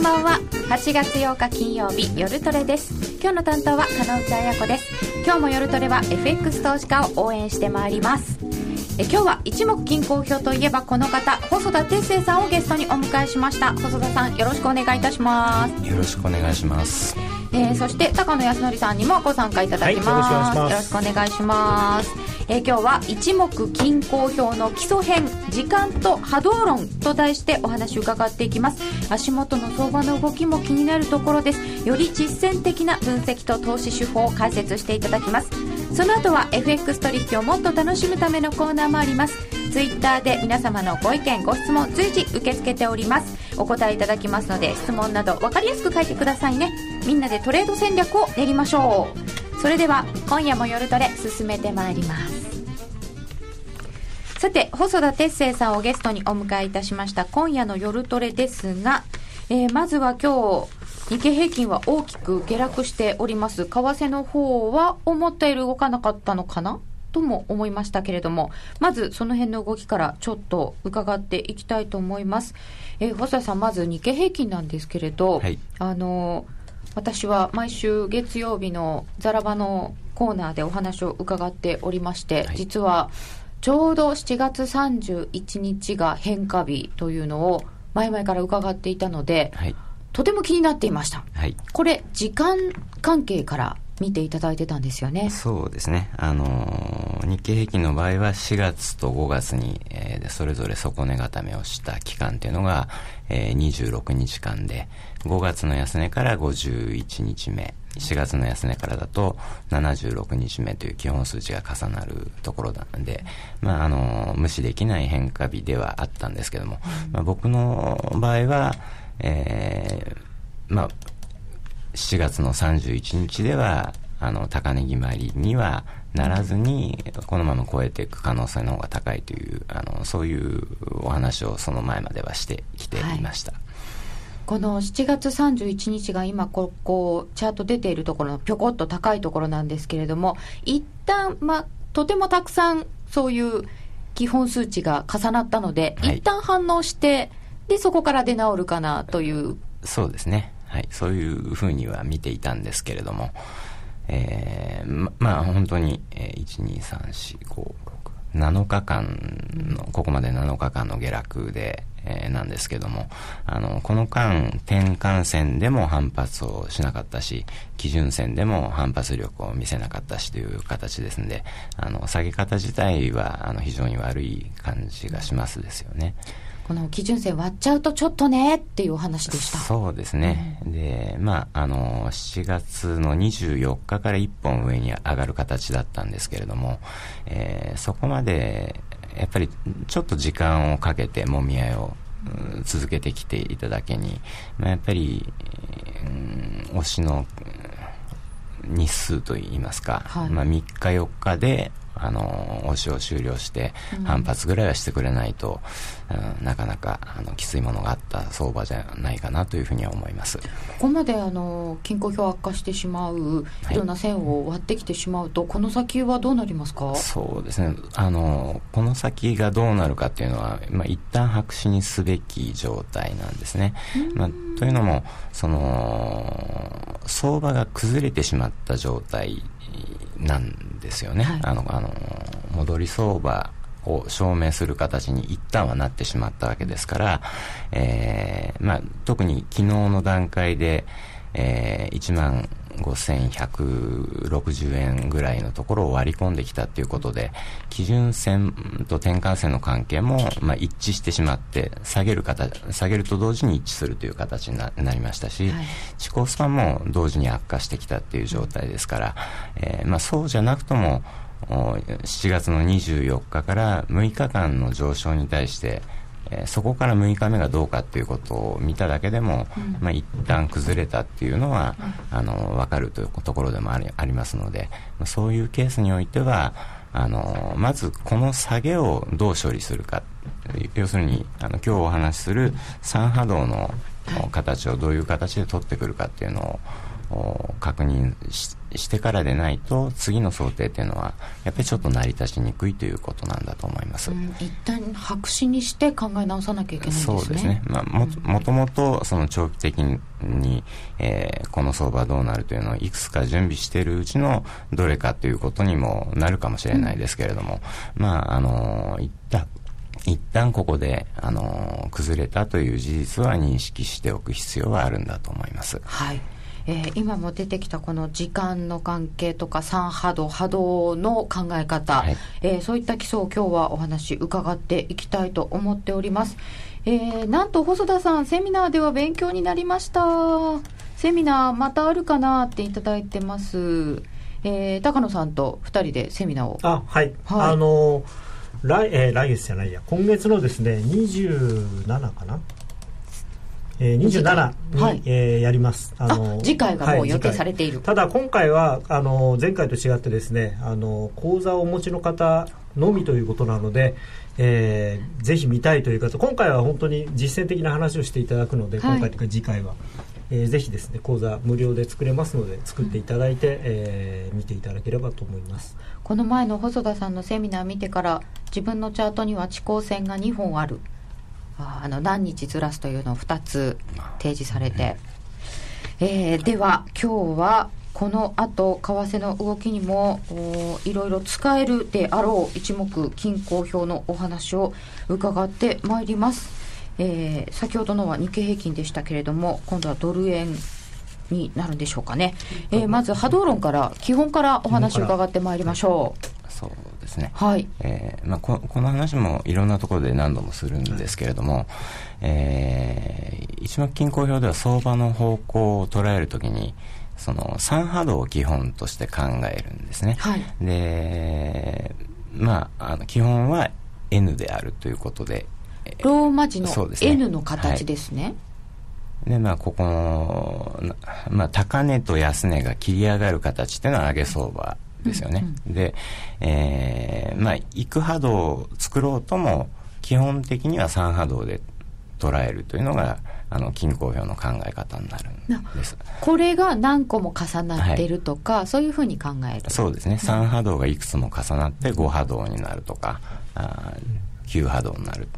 こんばんは。8月8日金曜日夜トレです。今日の担当は金内彩子です。今日も夜トレは FX 投資家を応援してまいります。え今日は一目均衡表といえばこの方細田哲生さんをゲストにお迎えしました。細田さんよろしくお願いいたします。よろしくお願いします。えー、そして高野康則さんにもご参加いただきます。はい、よろしくお願いします。えー、今日は一目均衡表の基礎編時間と波動論と題してお話を伺っていきます。足元の相場の動きも気になるところです。より実践的な分析と投資手法を解説していただきます。その後は FX 取引をもっと楽しむためのコーナーもあります。ツイッターで皆様のご意見ご質問随時受け付けております。お答えいただきますので質問など分かりやすく書いてくださいねみんなでトレード戦略を練りましょう。それでは今夜も夜トレ進めてまいります。さて細田哲星さんをゲストにお迎えいたしました。今夜の夜トレですが、えー、まずは今日日経平均は大きく下落しております。為替の方は思ったより動かなかったのかな？とも思いましたけれども、まずその辺の動きからちょっと伺っていきたいと思います。えー、細田さん、まず日経平均なんですけれど、はい、あの、私は毎週月曜日のザラバのコーナーでお話を伺っておりまして、はい、実はちょうど7月31日が変化日というのを前々から伺っていたので、はい、とても気になっていました。これ、時間関係から見ていただいてたんですよね。そうですね。あの日経平均の場合は4月と5月に、えー、それぞれ底値固めをした期間っていうのが、えー、26日間で、5月の安値から51日目、4月の安値からだと76日目という基本数値が重なるところなんで、まあ、あの、無視できない変化日ではあったんですけども、まあ、僕の場合は、えー、まあ、7月の31日では、あの、高値決まりにはならずに、このまま超えていく可能性の方が高いという、あの、そういうお話をその前まではしてきていました。はい。この7月31日が今ここチャート出ているところのぴょこっと高いところなんですけれども一旦まあとてもたくさんそういう基本数値が重なったので、はい、一旦反応してでそこから出直るかなという。そうですね。はい、そういうふうには見ていたんですけれども、えー、ままあ本当に、えー、1、2、3、4、5、6、7日間の、ここまで7日間の下落で、えー、なんですけども、あの、この間、転換線でも反発をしなかったし、基準線でも反発力を見せなかったしという形ですんで、あの、下げ方自体は、あの、非常に悪い感じがしますですよね。この基準線割っちゃうとちょっとねっていうお話でした。そうですね。うん、で、まあ、あの、7月の24日から1本上に上がる形だったんですけれども、えー、そこまで、やっぱりちょっと時間をかけてもみ合いを続けてきていただけに、まあ、やっぱり、うん、推しの日数といいますか、はい、まあ、3日4日であの、押しを終了して、反発ぐらいはしてくれないと、うん、なかなか、あの、きついものがあった相場じゃないかなというふうには思います。ここまで、あの、均衡表悪化してしまう、いろんな線を割ってきてしまうと、はい、この先はどうなりますか？そうですね。あの、この先がどうなるかっていうのは、まあ、一旦白紙にすべき状態なんですね。まあ、というのも、その、相場が崩れてしまった状態なんですよね、はい、あのあの戻り相場を証明する形に一旦はなってしまったわけですから、えーまあ、特に昨日の段階で、えー、1万5160円ぐらいのところを割り込んできたということで、基準線と転換線の関係も、まあ、一致してしまって、下げる形、下げると同時に一致するという形になりましたし、はい、地高スパンも同時に悪化してきたっていう状態ですから、えー、まあ、そうじゃなくとも、7月の24日から6日間の上昇に対して、えー、そこから6日目がどうかっていうことを見ただけでも、うん。まあ、一旦崩れたっていうのは、うん、あの分かるというところでもありありますのでそういうケースにおいてはあのまずこの下げをどう処理するか要するにあの今日お話しする3波動の形をどういう形で取ってくるかっていうのを確認してからでないと次の想定っていうのはやっぱりちょっと成り立ちにくいということなんだと思います、うん、一旦白紙にして考え直さなきゃいけないんですね。そうですね、まあ、ももともとその長期的に、えー、この相場どうなるというのをいくつか準備しているうちのどれかということにもなるかもしれないですけれども、うん、まああの一旦一旦ここで、あの崩れたという事実は認識しておく必要はあるんだと思います。はいえー、今も出てきたこの時間の関係とか3波動波動の考え方、はい、えー、そういった基礎を今日はお話伺っていきたいと思っております、えー、なんと細田さんセミナーでは勉強になりました。セミナーまたあるかなっていただいてます。えー、高野さんと2人でセミナーを。あはい、はい、あのー来,、えー、来月じゃないや。今月のですね27かなえー、27に、はい、えー、やります。あの次回がもう予定されている。はい、ただ今回はあの前回と違ってですね、あの講座をお持ちの方のみということなので、えー、ぜひ見たいという方、今回は本当に実践的な話をしていただくので、はい、今回というか次回は。えー、ぜひですね講座無料で作れますので作っていただいて、うん、えー、見ていただければと思いますこの前の細田さんのセミナー見てから自分のチャートには地高線が2本あるあの何日ずらすというのを2つ提示されて、えー、では今日はこの後為替の動きにもいろいろ使えるであろう一目均衡表のお話を伺ってまいります。えー、先ほどのは日経平均でしたけれども今度はドル円になるんでしょうかね、えー、まず波動論から基本からお話を伺ってまいりましょう。そうですね、はい。えーまあ、ここの話もいろんなところで何度もするんですけれども、えー、一目均衡表では相場の方向を捉えるときにその3波動を基本として考えるんですね、はい、でまああの基本は N であるということでローマ字の N の形ですね。で、まあ、ここの、まあ、高値と安値が切り上がる形っていうのは上げ相場ですよね。うんうん、で、えー、まあ、行く波動を作ろうとも、基本的には3波動で捉えるというのが、あの、均衡表の考え方になるんです。これが何個も重なってるとか、はい、そういうふうに考えるそうですね。3波動がいくつも重なって5波動になるとか、あ9波動になる。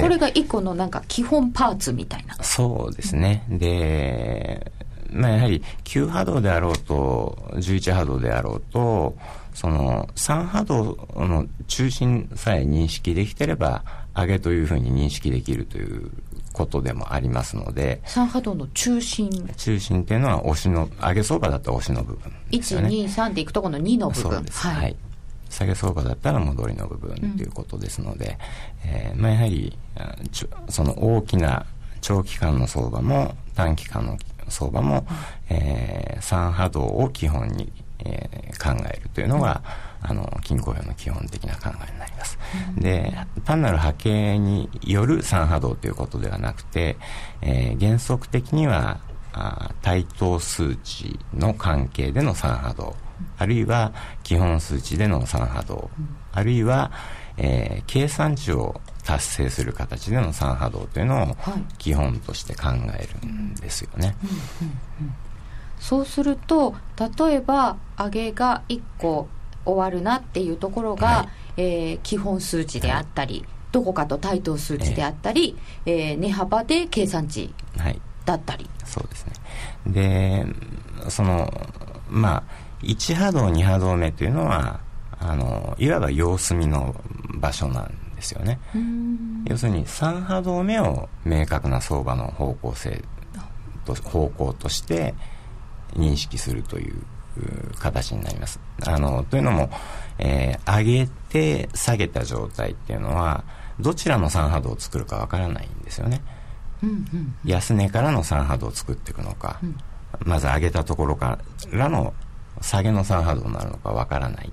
これが一個のなんか基本パーツみたいな。そうですね。で、まあ、やはり9波動であろうと、11波動であろうと、その3波動の中心さえ認識できてれば、上げというふうに認識できるということでもありますので。3波動の中心中心っていうのは押しの、上げ相場だったら押しの部分、ね。1、2、3でいくとこの2の部分。そうです。はい、はい下げ相場だったら戻りの部分ということですので、うん、えー、まあ、やはりその大きな長期間の相場も短期間の相場も、えー、3波動を基本に、えー、考えるというのが、あの均衡表の基本的な考えになります。うん、で単なる波形による3波動ということではなくて、えー、原則的にはあ対等数値の関係での3波動あるいは基本数値での3波動、あるいは、えー、計算値を達成する形での3波動というのを基本として考えるんですよね。そうすると例えば上げが1個終わるなっていうところが、はい、えー、基本数値であったり、はい、どこかと対等数値であったり、えー、えー、値幅で計算値だったり、はい、そうですね。でそのまあ1波動2波動目というのはあのいわば様子見の場所なんですよね。要するに3波動目を明確な相場の方向性と方向として認識するという形になります。あのというのも、えー、上げて下げた状態っていうのはどちらの3波動を作るかわからないんですよね、うんうんうん、安値からの3波動を作っていくのか、うん、まず上げたところからの下げの3波動になるのかわからない。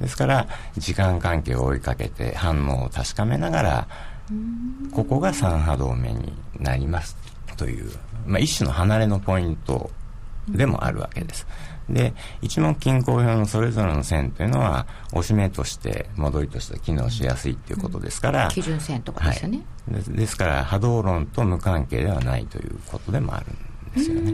ですから、時間関係を追いかけて反応を確かめながら、ここが3波動目になりますという、まあ、一種の離れのポイントでもあるわけです。で、一目均衡表のそれぞれの線というのは、押し目として戻りとして機能しやすいということですから、基準線とかですよね、はい、で。ですから、波動論と無関係ではないということでもあるんですよね。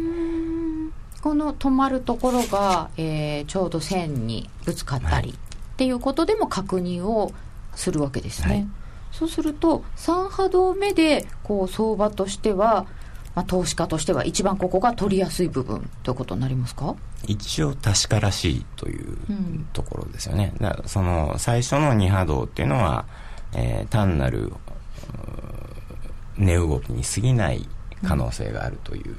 この止まるところが、えーちょうど線にぶつかったり、はいっていうことでも確認をするわけですね。はい。そうすると3波動目でこう相場としては、まあ、投資家としては一番ここが取りやすい部分ということになりますか？一応確からしいといううんところですよね、だからその最初の2波動っていうのは、えー単なる値動きに過ぎない可能性があるという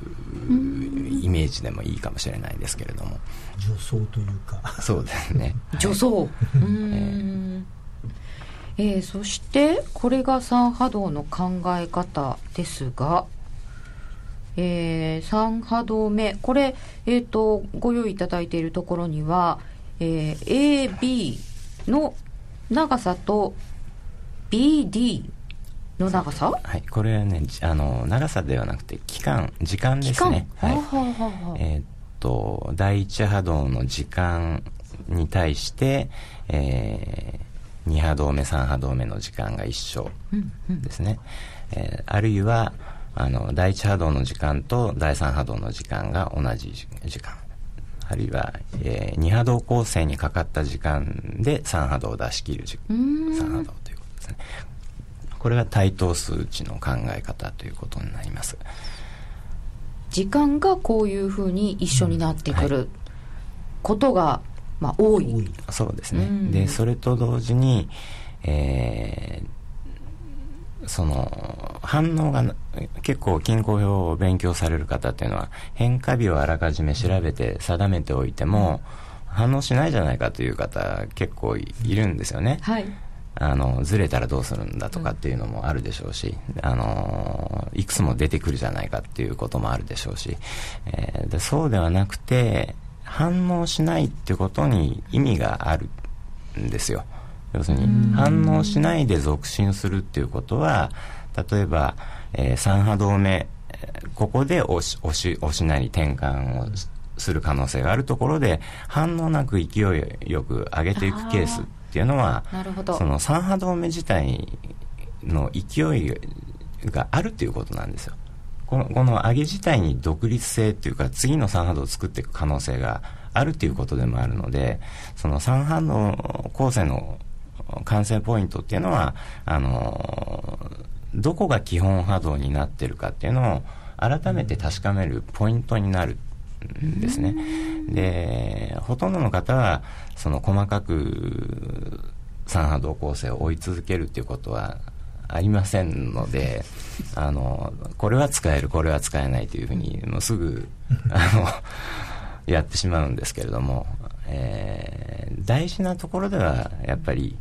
イメージでもいいかもしれないですけれども、女装というか。そうですね。女装。うーん。えー。そしてこれが3波動の考え方ですが、え3波動目。これ、えー、とご用意いただいているところには、えー AB の長さと BD の長さ？はい、これはねじあの長さではなくて期間時間ですね。はい。はあはあはえーっと第一波動の時間に対して、え2波動目3波動目の時間が一緒うんうんですね、えーあるいはあの第一波動の時間と第三波動の時間が同じ時間。あるいは、え2波動構成にかかった時間で3波動を出し切る時うーん。3波動ということですね。これが対等数値の考え方ということになります時間がこういうふうに一緒になってくることが、まあ、多い。そうですね、うん。でそれと同時に、えーその反応がな結構均衡表を勉強される方っていうのは変化日をあらかじめ調べて定めておいても反応しないじゃないかという方結構いいるんですよね、はいあのずれたらどうするんだとかっていうのもあるでしょうし、あのいくつも出てくるじゃないかっていうこともあるでしょうし、えーでそうではなくて反応しないってことに意味があるんですよ。要するに反応しないで続進するっていうことは例えば、え3波動目えーここで押し押し押しなり転換をしする可能性があるところで反応なく勢いよく上げていくケースっていうのはその3波動目自体の勢いがあるっていうことなんですよ。このこの上げ自体に独立性っていうか次の3波動を作っていく可能性があるっていうことでもあるのでその3波動構成の完成ポイントっていうのはあのどこが基本波動になってるかっていうのを改めて確かめるポイントになるんですね。で、ほとんどの方は、その細かく三波動構成を追い続けるっていうことはありませんので、あの、これは使える、これは使えないというふうに、もうすぐ、あの、やってしまうんですけれども、えー大事なところでは、やっぱり、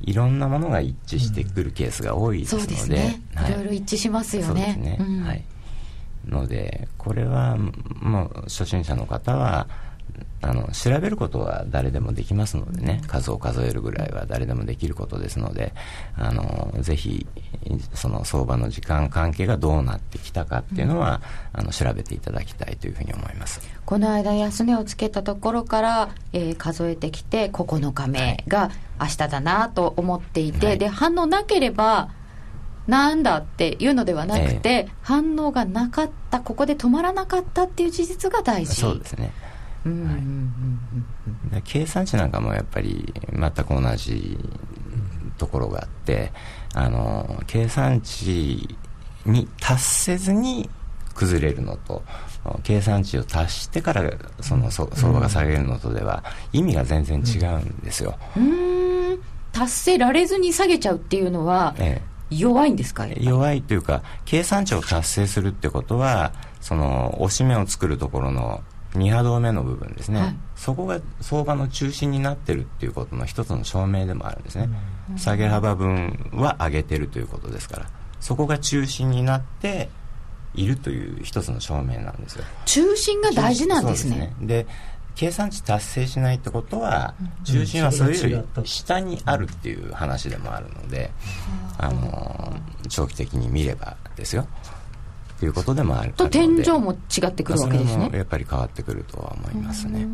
いろんなものが一致してくるケースが多いですそうので、ですね、はい。い、ろいろ一致しますよそうですねね、うん。はいのでこれはもう初心者の方はあの調べることは誰でもできますのでね数を数えるぐらいは誰でもできることですのであのぜひその相場の時間関係がどうなってきたかっていうのは、あの調べていただきたいというふうに思います。この間安値をつけたところから、えー数えてきて9日目が明日だなと思っていて、はい。で反応なければなんだっていうのではなくて、反応がなかったここで止まらなかったっていう事実が大事。そうですね。うんうんうんうんで計算値なんかもやっぱり全く同じところがあってあの計算値に達せずに崩れるのと計算値を達してからそのそ相場が下げるのとでは意味が全然違うんですよ、うーん。達せられずに下げちゃうっていうのはえ弱いんですかえ弱いというか計算値を達成するってことはその押し目を作るところの2波動目の部分ですね、はい。そこが相場の中心になってるっていうことの一つの証明でもあるんですね、下げ幅分は上げてるということですから。そこが中心になっているという一つの証明なんですよ。中心が大事なんですね。そうで計算値達成しないってことは中心はそれより下にあるっていう話でもあるので、あの長期的に見ればですよ。ということでもあると天井も違ってくるわけですね。やっぱり変わってくるとは思いますね。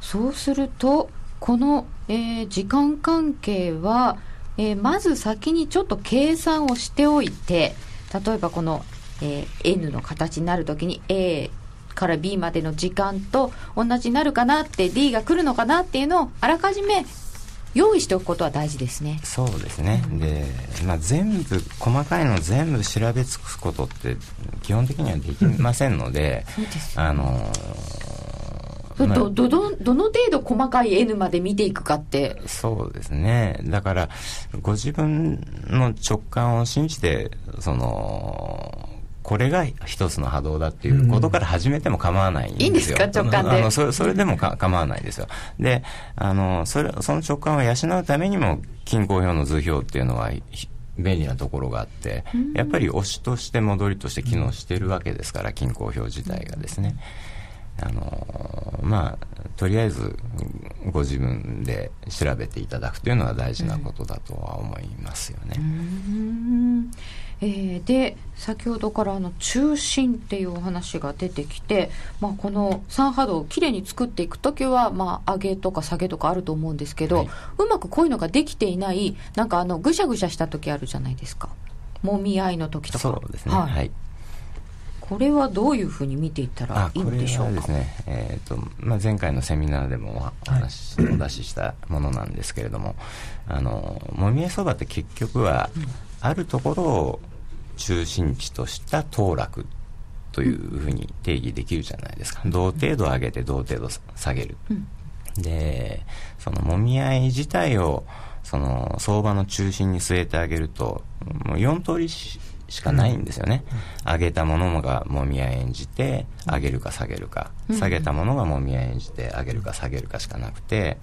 そうするとこの、えー時間関係は、えーまず先にちょっと計算をしておいて例えばこの、えー N の形になるときに A から B までの時間と同じになるかなって D が来るのかなっていうのをあらかじめ用意しておくことは大事ですね。そうですね、うん、で、まあ、全部細かいの全部調べ尽くすことって基本的にはできませんので、うん、あのどどどどの程度細かい N まで見ていくかって。そうですね。だからご自分の直感を信じてそのこれが一つの波動だっていうことから始めても構わないんですよ。いいんですか？直感で。あのそれそれでもか構わないですよ。で、あの、それ、その直感を養うためにも、均衡表の図表っていうのは、便利なところがあって、やっぱり推しとして戻りとして機能してるわけですから、均衡表自体がですね。あのまあとりあえずご自分で調べていただくというのは大事なことだとは思いますよね。えー、で先ほどからあの中心っていうお話が出てきて、まあ、この3波動をきれいに作っていく時は、まあ、上げとか下げとかあると思うんですけど、はい、うまくこういうのができていないなんかあのぐしゃぐしゃした時あるじゃないですか。もみ合いの時とか。そうですね。はい、はい。これはどういうふうに見ていったらいいんでしょうか？ですね、えーとまあ、前回のセミナーでもお話、はい、お出ししたものなんですけれどもあのもみえそばって結局は、あるところを中心地とした当落というふうに定義できるじゃないですか。同程度上げて同程度下げる、うん、でそのもみ合い自体をその相場の中心に据えてあげるともう4通りしかないんですよね、うん、上げたものがもみ合い演じて上げるか下げるか、うん、下げたものがもみ合い演じて上げるか下げるかしかなくて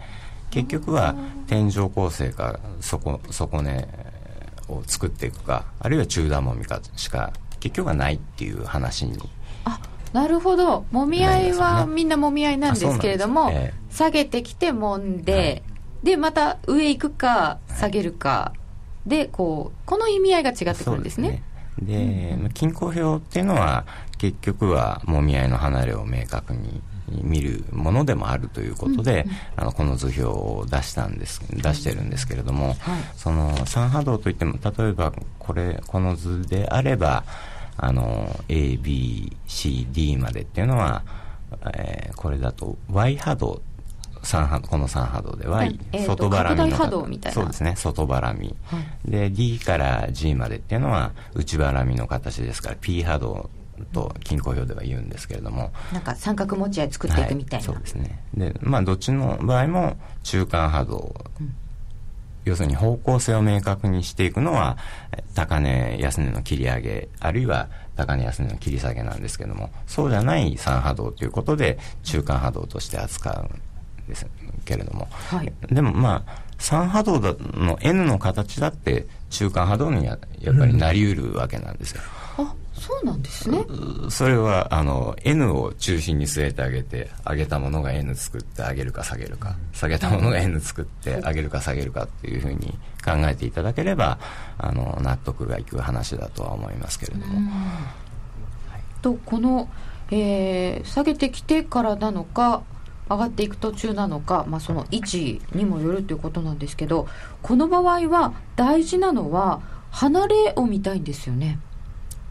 結局は天井構成か底底根を作っていくかあるいは中段もみかしか結局はないっていう話に。あなるほど。もみ合いはみんなもみ合いなんですけれども、えー、下げてきてもんで、はい、でまた上行くか下げるか、はい、でこうこの意味合いが違ってくるんですね。で、均衡表っていうのは結局はもみ合いの離れを明確に見るものでもあるということで、うんうん、あのこの図表を出したんです出してるんですけれども、はい、その三波動といっても例えばこれこの図であればあの ABCD までっていうのは、えー、これだと Y 波動三波この3波動では、い。えー、外腹みのそうですね外腹み、はい、で D から G までっていうのは内腹みの形ですから P 波動と均衡表では言うんですけれども。なんか三角持ち合い作っていくみたいな、はい、そうですね。でまあどっちの場合も中間波動、うん、要するに方向性を明確にしていくのは高値安値の切り上げあるいは高値安値の切り下げなんですけどもそうじゃない3波動ということで中間波動として扱うですけれども、はい、でもまあ3波動の N の形だって中間波動にはやっぱりなりうるわけなんですよ。うん、あそうなんですね。それはあの N を中心に据えてあげて上げたものが N 作って上げるか下げるか下げたものが N 作って上げるか下げるかっていうふうに考えていただければあの納得がいく話だとは思いますけれども。はい、とこの、えー、下げてきてからなのか上がっていく途中なのか、まあ、その位置にもよるということなんですけどこの場合は大事なのは離れを見たいんですよね。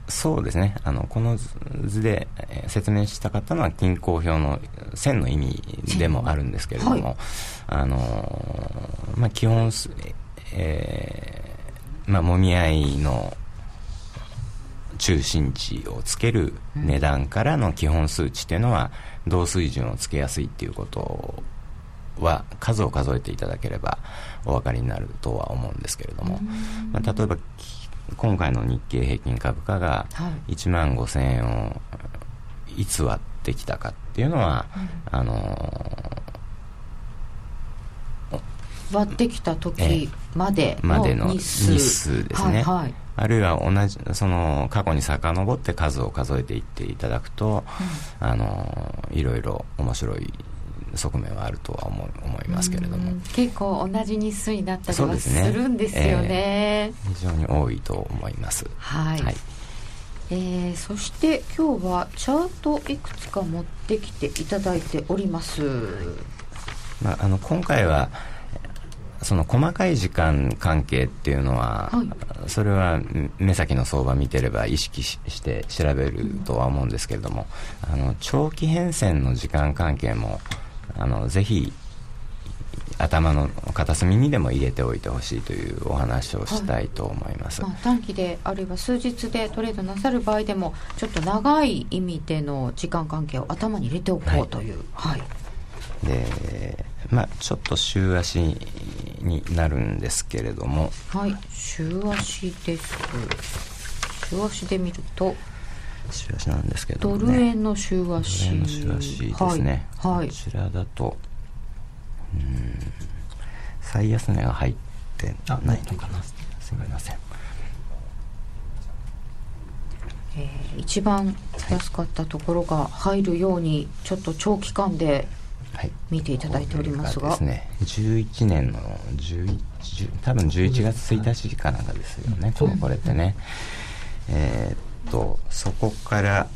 そうですね。あのこの図で説明したかったのは均衡表の線の意味でもあるんですけれども、はい、あのまあ、基本、えーまあ、もみ合いの中心値をつける値段からの基本数値というのは同水準をつけやすいっていうことは数を数えていただければお分かりになるとは思うんですけれども、まあ、例えば今回の日経平均株価が1万5000円をいつ割ってきたかっていうのは、あの割ってきた時までの日数。ですね、はいはい、あるいは同じその過去に遡って数を数えていっていただくと、うん、あのいろいろ面白い側面はあるとは思思いますけれども。結構同じ日数になったりはするんですよね、ねえ。ー、非常に多いと思います。はい、はい、えー、そして今日はチャートいくつか持ってきていただいております、まあ、あの今回はその細かい時間関係っていうのは、はい。それは目先の相場見てれば意識しして調べるとは思うんですけれども、あの長期変遷の時間関係もあのぜひ頭の片隅にでも入れておいてほしいというお話をしたいと思います。まあ、短期であるいは数日でトレードなさる場合でもちょっと長い意味での時間関係を頭に入れておこうという。はい、でまあちょっと週足になるんですけれども。はい、週足です。週足で見ると週足なんですけれどね。ル円の週足。ドル円の週足ですね、はい、はい。こちらだとうん最安値が入ってないのかな。すみません。えー一番安かったところが入るようにちょっと長期間ではい。見ていただいておりますが。これがですね11年の11多分11月1日かなんかですよね、そうこれってね。えーっとそこから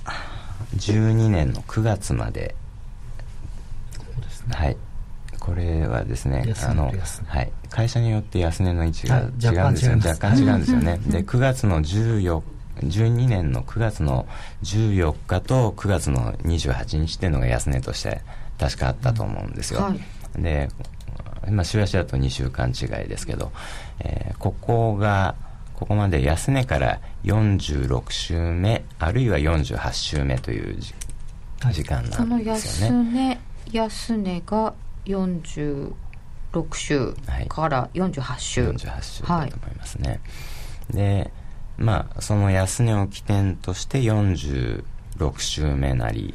12年の9月まで。ね。はい。これはですねあの、はい、会社によって安値の位置がはい。違うんですよ、若干違うんですよね、で9月の14 12年の9月の14日と9月の28日っていうのが安値として確かあったと思うんですよ、はい。でまあ週足だと2週間違いですけど、えーここがここまで安値から46週目あるいは48週目という時間なんですよ安ね、値安値が46週から48週、48週だと思いますね、でまあその安値を起点として46週目なり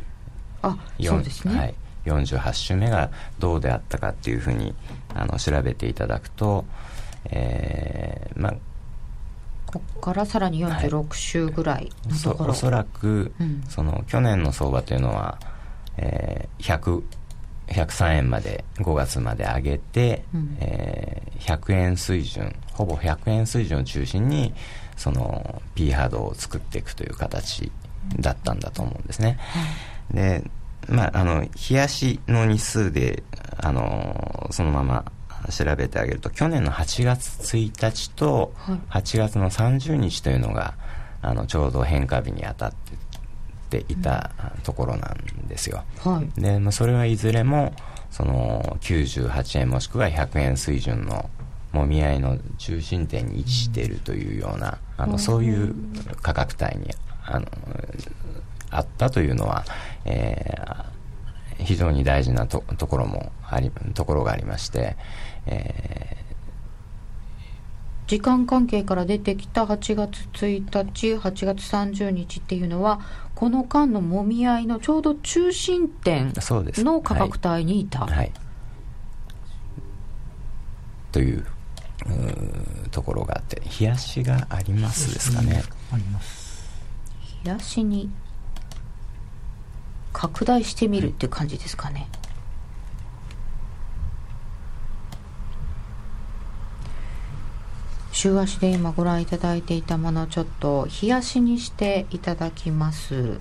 あそうですね、はい、48週目がどうであったかっていうふうにあの調べていただくと、えーまあ、ここからさらに46週ぐらいおのところ、そおそらく、うん。その去年の相場というのは、えー100 103円まで5月まで上げて、うん。えー100円水準ほぼ100円水準を中心にその P ハードを作っていくという形だったんだと思うんですね。でまああの冷やしの日数であのそのまま調べてあげると去年の8月1日とはい。8月の30日というのがあのちょうど変化日に当たっていたところなんですよ。はい。で、まあ、それはいずれもその98円もしくは100円水準のもみ合いの中心点に位置しているというような、あうん。のそういう価格帯にあのあったというのは、えー非常に大事なとところもありところがありまして、え時間関係から出てきた8月1日8月30日っていうのはこの間のもみ合いのちょうど中心点の価格帯にいた、はい、はい。というところがあって冷やしがありますですかね。あります。冷やしに拡大してみるっていう感じですかね、週足で今ご覧いただいていたものをちょっと冷やしにしていただきます。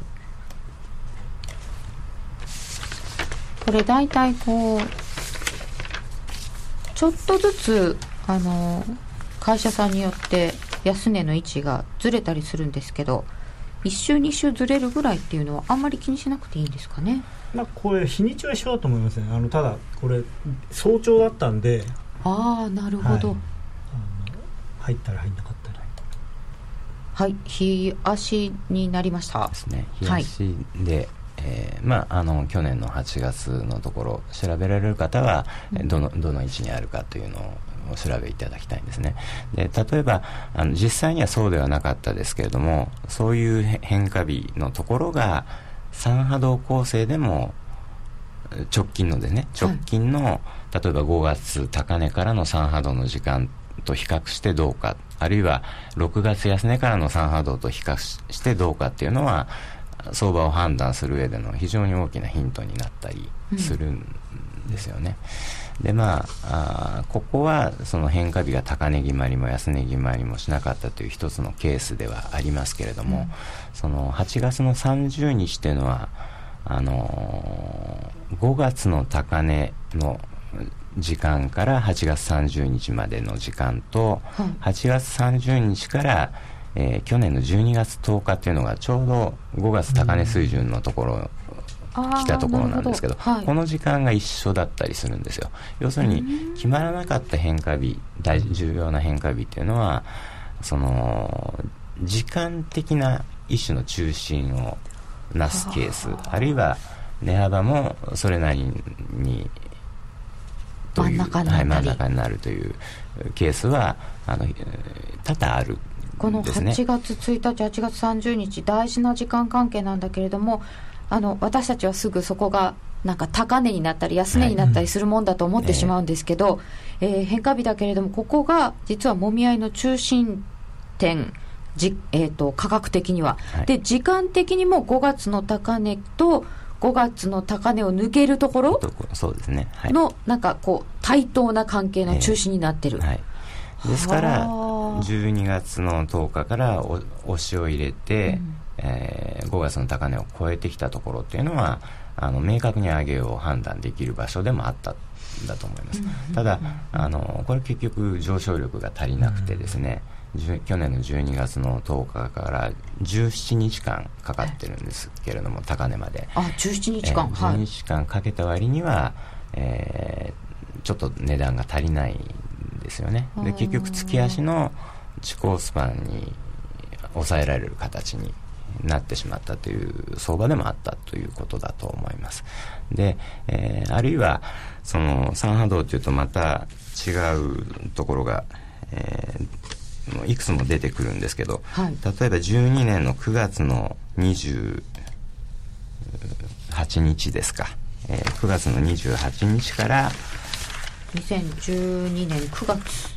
これ大体こうちょっとずつあの会社さんによって安値の位置がずれたりするんですけど1週2週ずれるぐらいっていうのはあんまり気にしなくていいんですかね？まあこれ日にちは一緒だと思いますね。あのただこれ早朝だったんで。ああなるほど。はい入ったり入んなかったりはい、日足になりました。ですね。冷はい。やしで、えーまあ、あの去年の8月のところ調べられる方は、えどのどの位置にあるかというのをお調べいただきたいんですね。で例えばあの実際にはそうではなかったですけれどもそういうへ変化日のところが三波動構成でも直近のですね直近の、例えば5月高値からの三波動の時間と比較してどうかあるいは6月安値からの三波動と比較ししてどうかっていうのは相場を判断する上での非常に大きなヒントになったりするんですよね。でまあここはその変化日が高値決まりも安値決まりもしなかったという一つのケースではありますけれども、その8月の30日というのはあのー5月の高値の時間から8月30日までの時間と、はい。8月30日から、えー去年の12月10日っていうのがちょうど5月高値水準のところ、あー来たところなんですけどなるほはい。この時間が一緒だったりするんですよ。要するに決まらなかった変化日大重要な変化日っていうのはその時間的な一種の中心をなすケース。あるいは値幅もそれなりにという真ん中になったり。はい、真ん中になるというケースはあのえー多々あるこのですね。8月1日、8月30日、大事な時間関係なんだけれども、あの私たちはすぐそこがなんか高値になったり、安値になったりするもんだと思ってしまうんですけど、えー変化日だけれども、ここが実はもみ合いの中心点、じえー、と価格的には、はい。で、時間的にも5月の高値と5月の高値を抜けるところとこそうですね。はい。の、なんかこう、対等な関係の中心になってる。はい、ですからはあ。12月の10日からお押しを入れて、えー5月の高値を超えてきたところっていうのはあの明確に上げを判断できる場所でもあったんだと思います、ただあのこれ結局上昇力が足りなくてですね、じゅ去年の12月の10日から17日間かかってるんですけれども高値まで。あ、17日間、えー12はい。日間かけた割には、えーちょっと値段が足りないんですよね。でうん結局月足の地高スパンに抑えられる形になってしまったという相場でもあったということだと思います。で、えーあるいはその三波動というとまた違うところが、えーいくつも出てくるんですけど、はい。例えば12年の9月の20 8日ですか、えー9月の28日から2012年9月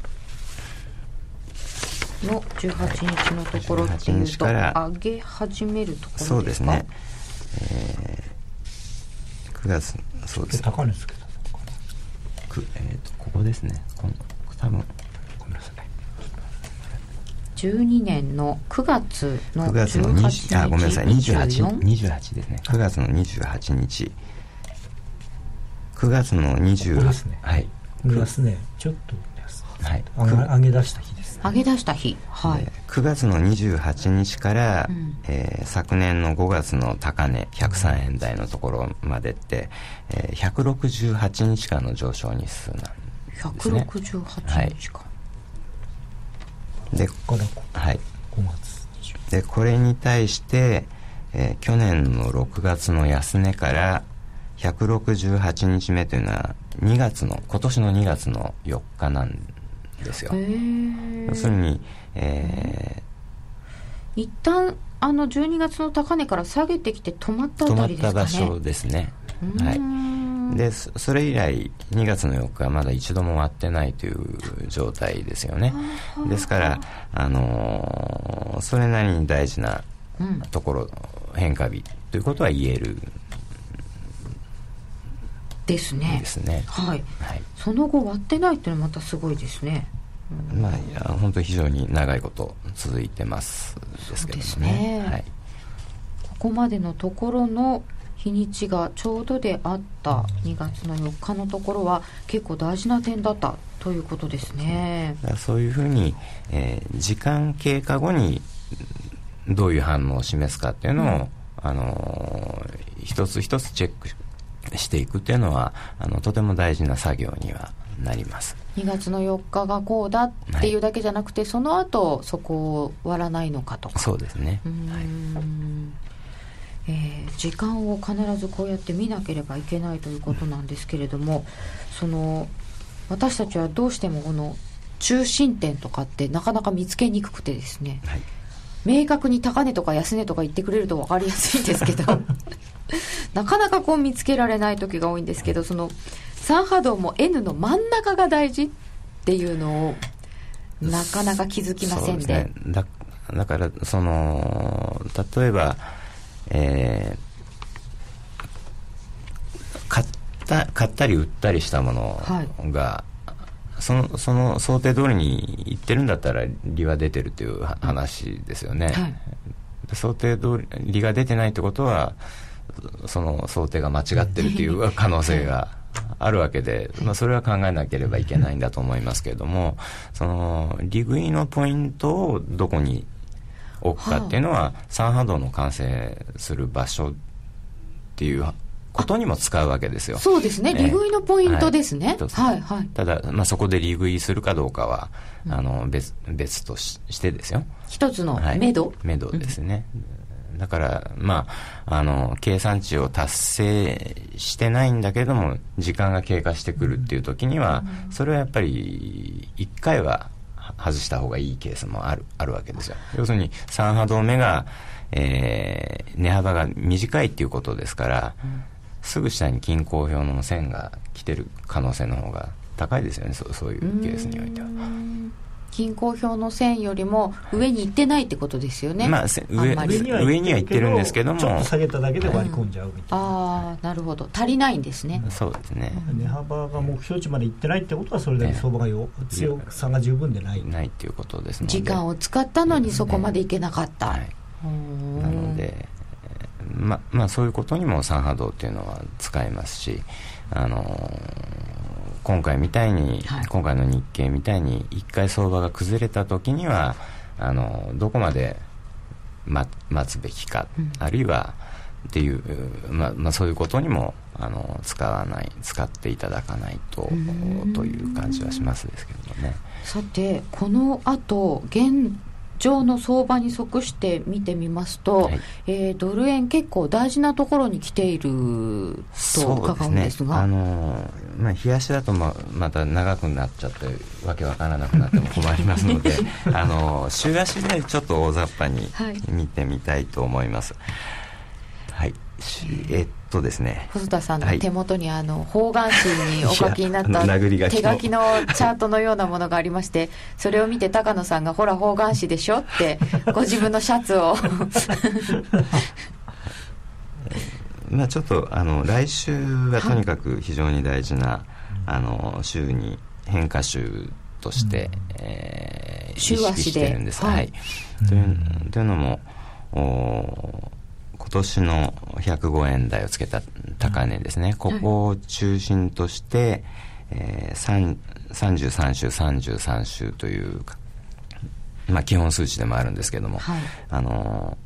の18日のところっていう18日と上げ始めるところですか？そうですね、えー9月そうです。高値つけたのかなくえーとここですね。この多分12年の9月の9月の18 20日あごめんなさい。28 24 28ですね。9月の28日。9月の20ここですね。はい。グラスねちょっと安はい。上げ上げ出した日ですね。上げ出した日。はい。で9月の28日から、うん。えー昨年の5月の高値103円台のところまでって、えー168日間の上昇日数なんですね。168日間、でここからこはい。5月。20でこれに対して、えー去年の6月の安値から168日目というのは2月の今年の2月の4日なんですよ。要するに、え一旦あの12月の高値から下げてきて止まったー止まあたりですかね。った場所ですね。はい。んでそそれ以来2月の4日はまだ一度も割ってないという状態ですよね。ですから、あのーそれなりに大事なうん。ところ変化日ということは言える。ですね。ですね。はい。はい。その後割ってないっていうのはまたすごいですね。まあ、いや本当に非常に長いこと続いてますですけどね。ね。はい。ここまでのところの日にちがちょうどであった2月の4日のところは結構大事な点だったということですね。そういうふうに、えー時間経過後にどういう反応を示すかっていうのを、あのー一つ一つチェックしていくっていうのはあのとても大事な作業にはなります。2月の4日がこうだっていうだけじゃなくて、その後そこを割らないのかとか。そうですね、うーんえー時間を必ずこうやって見なければいけないということなんですけれども、その私たちはどうしてもこの中心点とかってなかなか見つけにくくてですね、はい。明確に高値とか安値とか言ってくれると分かりやすいんですけど なかなかこう見つけられない時が多いんですけどその三波動も N の真ん中が大事っていうのをなかなか気づきませんでそうですね。だだからその例えばえー買った買ったり売ったりしたものが、そのその想定通りにいってるんだったら利は出てるというは話ですよね、はい。で想定通り利が出てないってことはその想定が間違ってるという可能性があるわけで、まあ、それは考えなければいけないんだと思いますけれども、その、利食いのポイントをどこに置くかっていうのは、三波動の完成する場所っていうことにも使うわけですよ。そうですね。利食いのポイントですね。はい、はい、ただ、まあ、そこで利食いするかどうかは、うん、あの、別、別とししてですよ。一つの目処、はい、目処ですね。うん、だから、まあ、あの、計算値を達成してないんだけども、時間が経過してくるっていう時には、うん、それはやっぱり、一回は外した方がいいケースもある、あるわけですよ。要するに、3波動目が、えー、値幅が短いっていうことですから、すぐ下に均衡表の線が来てる可能性の方が高いですよねそそういうケースにおいては。均衡表の線よりも上に行ってないってことですよね、まあ、上上には行ってるんですけども。ちょっと下げただけで割り込んじゃうみたいな、うん、ああなるほど。足りないんですね。そうですね。値幅が目標値まで行ってないってことはそれだけ相場がよ、ね、強さが十分でない。ないっていうことですので。時間を使ったのにそこまでいけなかった、ねはい、なのでままあ、そういうことにも三波動っていうのは使えますし、あのー、今回みたいに、はい、今回の日経みたいに一回相場が崩れた時にはあのどこまで待つべきか、うん、あるいはっていう、まあまあ、そういうことにもあの使わない使っていただかないとという感じはしますですけどね。さてこの後現上の相場に即して見てみますと、はい、えー、ドル円結構大事なところに来ていると伺うんですが。ね、あのまあ、冷やしだとままた長くなっちゃってわけわからなくなっても困りますので あの週足でちょっと大雑把に見てみたいと思います。はい、えっとですね。細田さんの手元にあの方眼紙にお書きになった 手書きのチャートのようなものがありましてそれを見て高野さんが「ほら方眼紙でしょ」ってご自分のシャツを。まあちょっとあの来週はとにかく非常に大事な、あの週に変化週として、うん、えー、意識してるんです。はい、はい、というというのもお今年の105円台をつけた高値ですね、ここを中心として、えー、33週33週というまあ、基本数値でもあるんですけども、はい、あの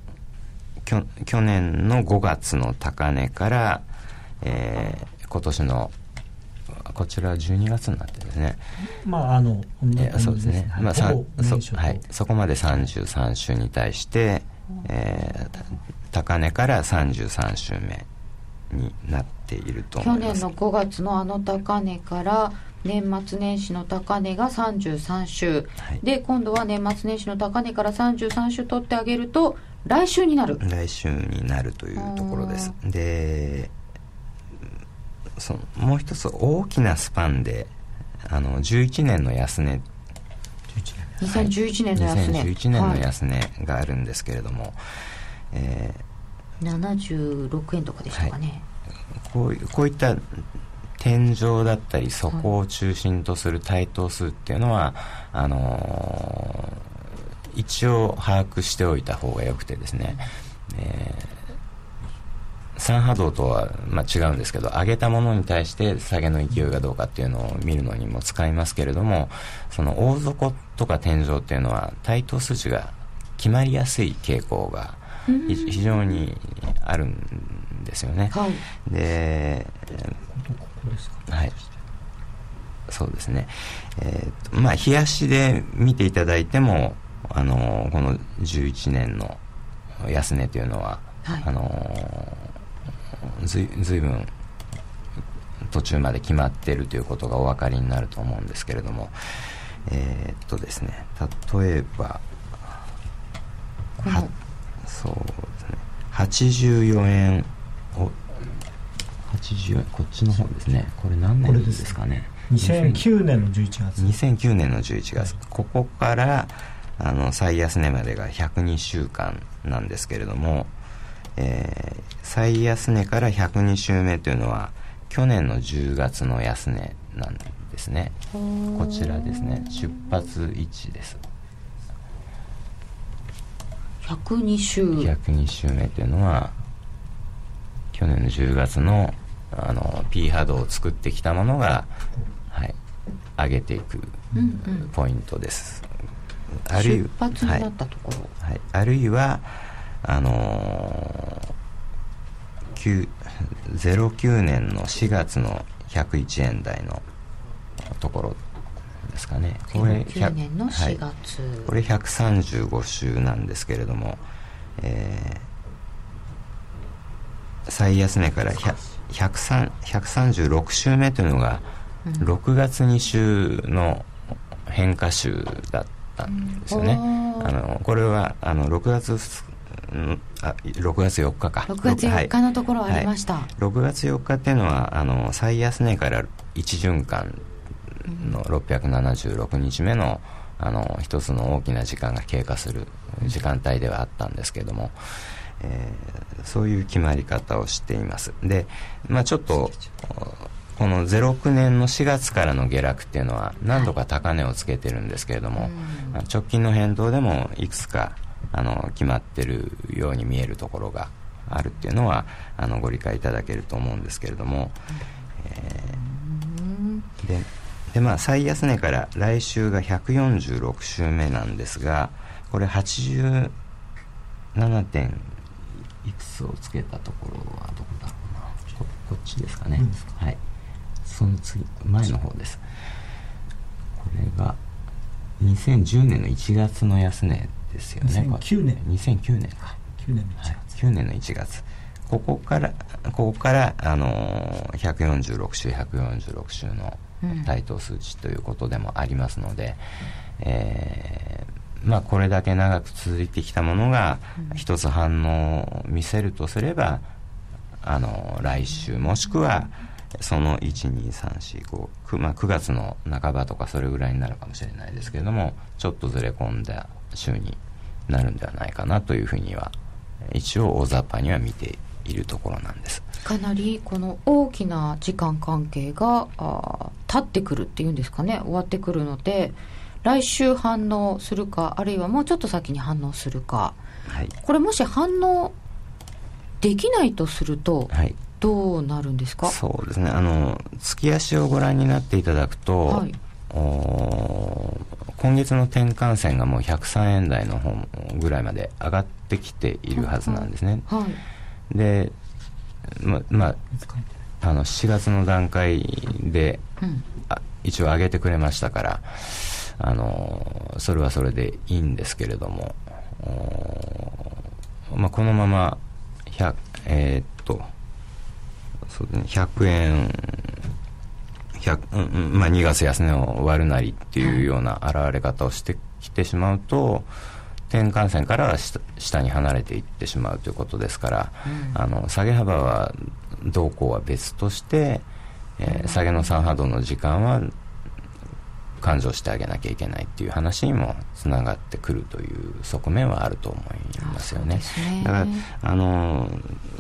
きょ去年の5月の高値から、えー、今年のこちらは12月になってですね。まあ、あの、えそうですね。まあ、そ、はい。そこまで33週に対して、えー、高値から33週目になっていると去年の5月のあの高値から年末年始の高値が33週、はい、で今度は年末年始の高値から33週取ってあげると来週になる。来週になるというところです。でそのもう一つ大きなスパンであの11年の安値。2011年の安値、はい、2011年の安値があるんですけれども、はいえー、76円とかでしたかね、はい、こうこういった天井だったりそこを中心とする対等数っていうのは、あのー、一応把握しておいた方がよくてですね、えー、三波動とは、まあ、違うんですけど上げたものに対して下げの勢いがどうかっていうのを見るのにも使いますけれどもその大底とか天井っていうのは対等数値が決まりやすい傾向が非常にあるんですよね。はい、で、はい。そうですね。えー、とまあ、冷やしで見ていただいても、あのこの11年の安値というのは、はい、あのずいずいぶん途中まで決まっているということがお分かりになると思うんですけれども、えー、っとですね、例えば、そうですね。84円を80円こっちの方ですね。これ何年ですかね。2009年の11月。2009年の11月、はい、ここからあの最安値までが102週間なんですけれども、えー、最安値から102週目というのは去年の10月の安値なんですね。こちらですね。出発位置です102週102週目というのは去年の10月のあの P 波動を作ってきたものが、はい、上げていくポイントです。あるいは、発になったところ、はい、はい、あるいはあのー、09年の4月の101円台のところですかね。これ9年の4月、はい、これ135週なんですけれども、えー、最安値から136週目というのが6月2週の変化週だったんですよね、うん、あのこれはあの6月あ6月4日か。6月4日のところありました、はい、6月4日っていうのはあの最安値から1循環の676日目のあの一つの大きな時間が経過する時間帯ではあったんですけれども、えー、そういう決まり方をしています。で、まあ、ちょっとこの06年の4月からの下落っていうのは何度か高値をつけてるんですけれども、はい、直近の変動でもいくつかあの決まってるように見えるところがあるっていうのはあのご理解いただけると思うんですけれども、えー、ででまあ最安値から来週が146週目なんですがこれ87点いくつをつけたところはどこだろうな。ここっちですかね、うん、はい。その次前の方です。これが2010年の1月の安値ですよね。2009年。2009年か。9年の1月、はい、9年の1月。ここからここからあの146週146週の対等数値ということでもありますので、うん、えー、まあ、これだけ長く続いてきたものが一つ反応を見せるとすればあの来週もしくはその12345、まあ、9月の半ばとかそれぐらいになるかもしれないですけれどもちょっとずれ込んだ週になるんではないかなというふうには一応大雑把には見ているところなんです。かなりこの大きな時間関係があ立ってくるっていうんですかね。終わってくるので来週反応するかあるいはもうちょっと先に反応するか、はい、これもし反応できないとすると、はい、どうなるんですか？そうですね。あの月足をご覧になっていただくと、はい、今月の転換線がもう103円台の方ぐらいまで上がってきているはずなんですね。はいはい、でままああの7月の段階で、うん、あ一応上げてくれましたからあのそれはそれでいいんですけれども、まあ、このまま100えー、っとそうね、100円うんうんまあ、2月安値を割るなりっていうような現れ方をしてきてしまうと転換線からは下に離れていってしまうということですから、うん、あの下げ幅は動向は別として、えー、下げの3波動の時間は勘定してあげなきゃいけないっていう話にもつながってくるという側面はあると思いますよね。ね。だからあの